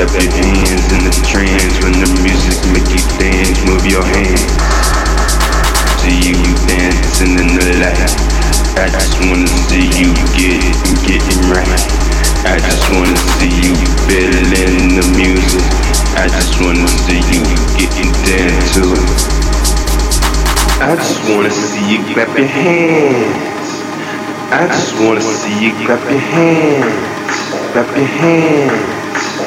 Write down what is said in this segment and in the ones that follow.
up your hands in the trance when the music make you dance. Move your hands. See you dancing in the light. I just wanna see you get getting right. I just wanna see you feeling the music. I just wanna see you getting down to it. I just wanna see you clap your hands. I just wanna see you clap your hands. Clap your hands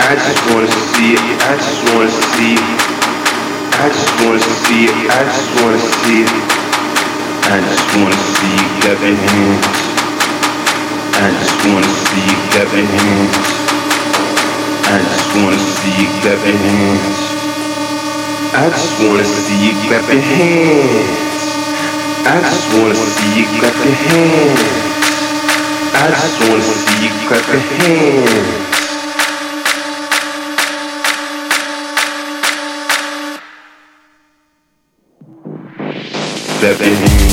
I just wanna see it. I just wanna see it. I just wanna see it. I just wanna see it. I just wanna see you clapping hands. I just wanna see you clapping hands. I just wanna see you clapping hands. I just wanna see you clapping hands. I just wanna see you clapping hands. I just wanna see you clapping hands. That they need.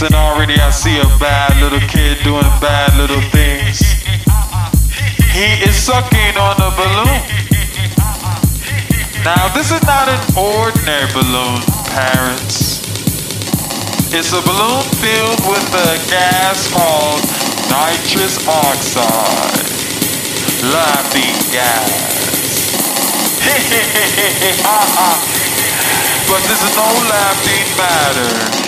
And already I see a bad little kid doing bad little things. He is sucking on a balloon. Now, this is not an ordinary balloon, parents. It's a balloon filled with a gas called nitrous oxide. Laughing gas. but this is no laughing matter.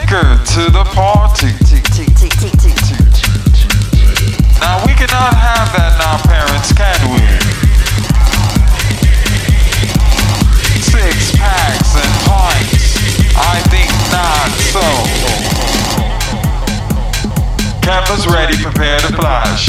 liquor to the party. Now we cannot have that now, parents, can we? Six packs and pints. I think not so. Campus ready, prepare to flash.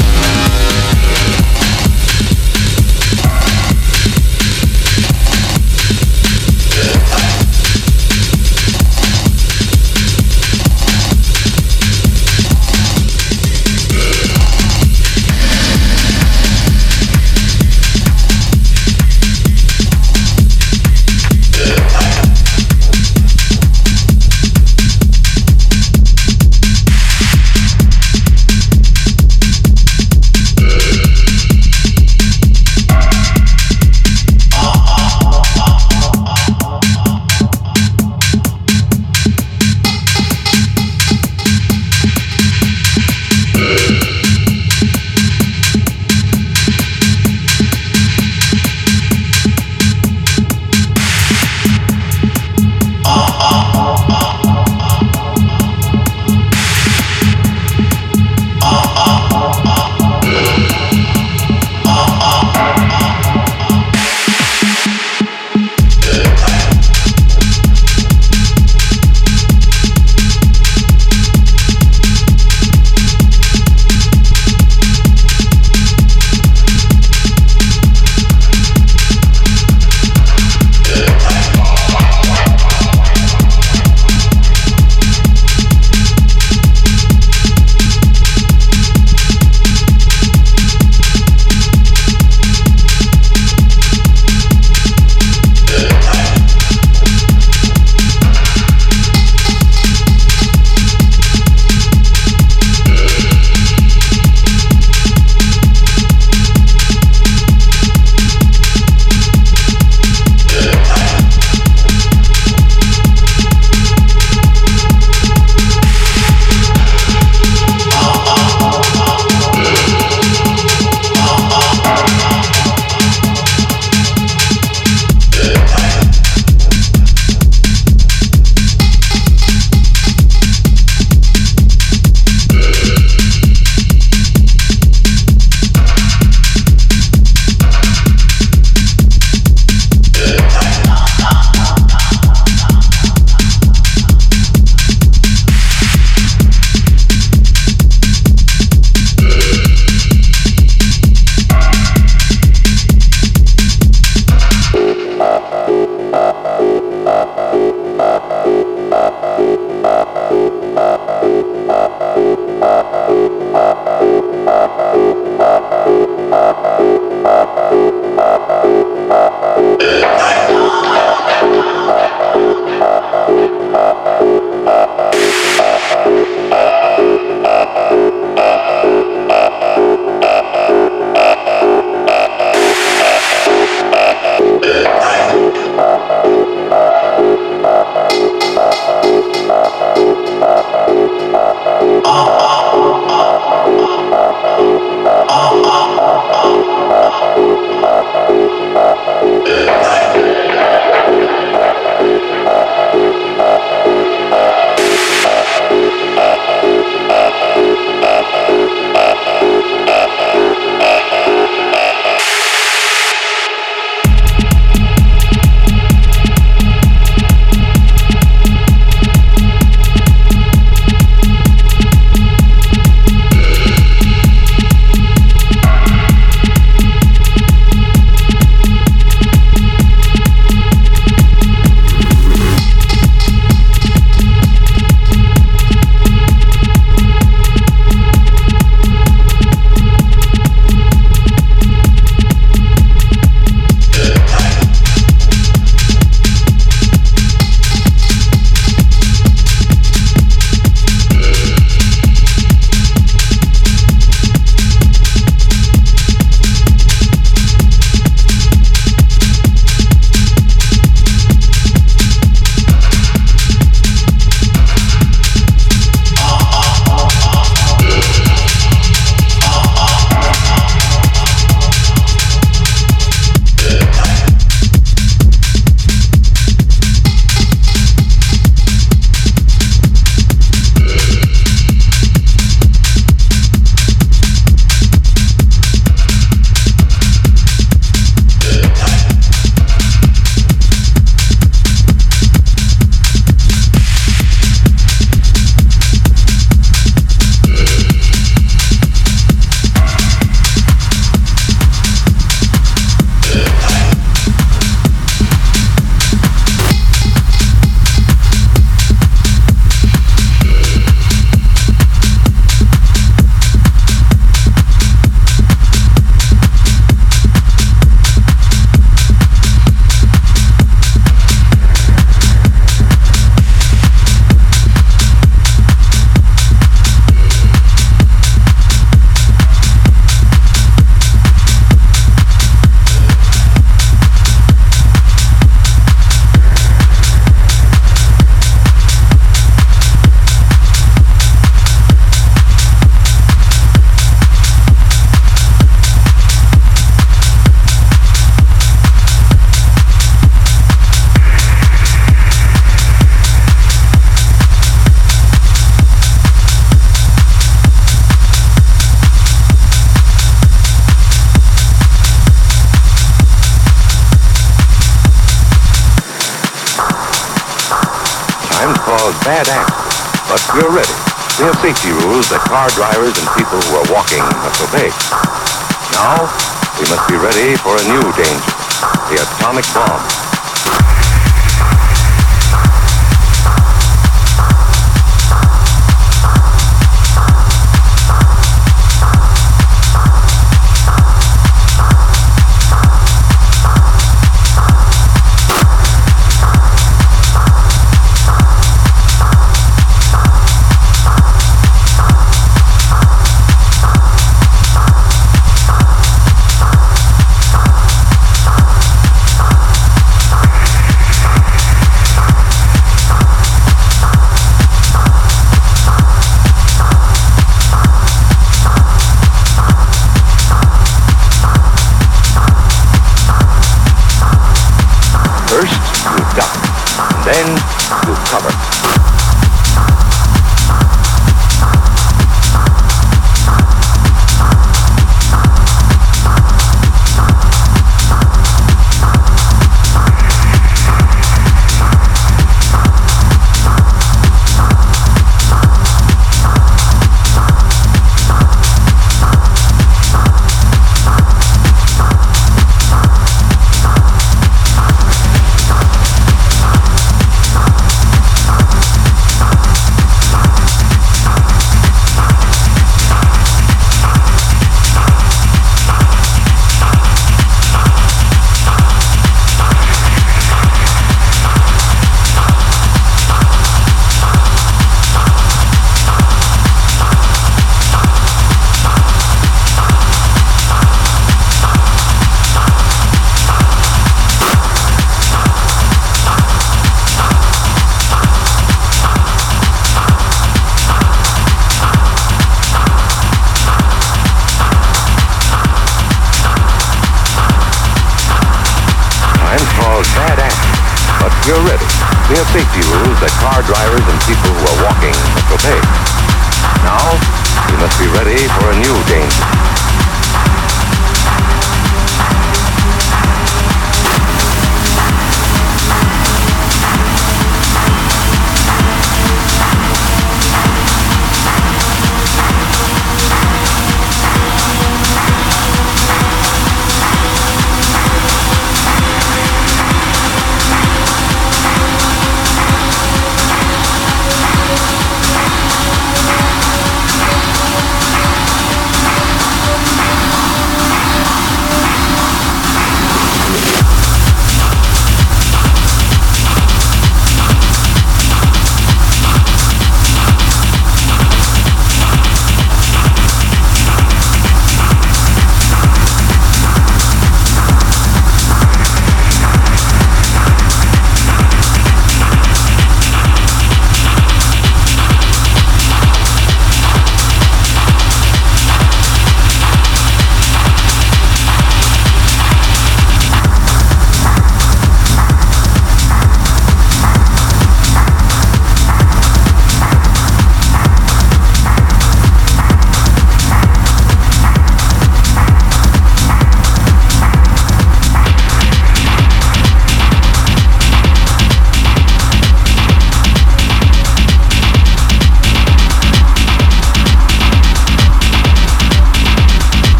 Safety rules that car drivers and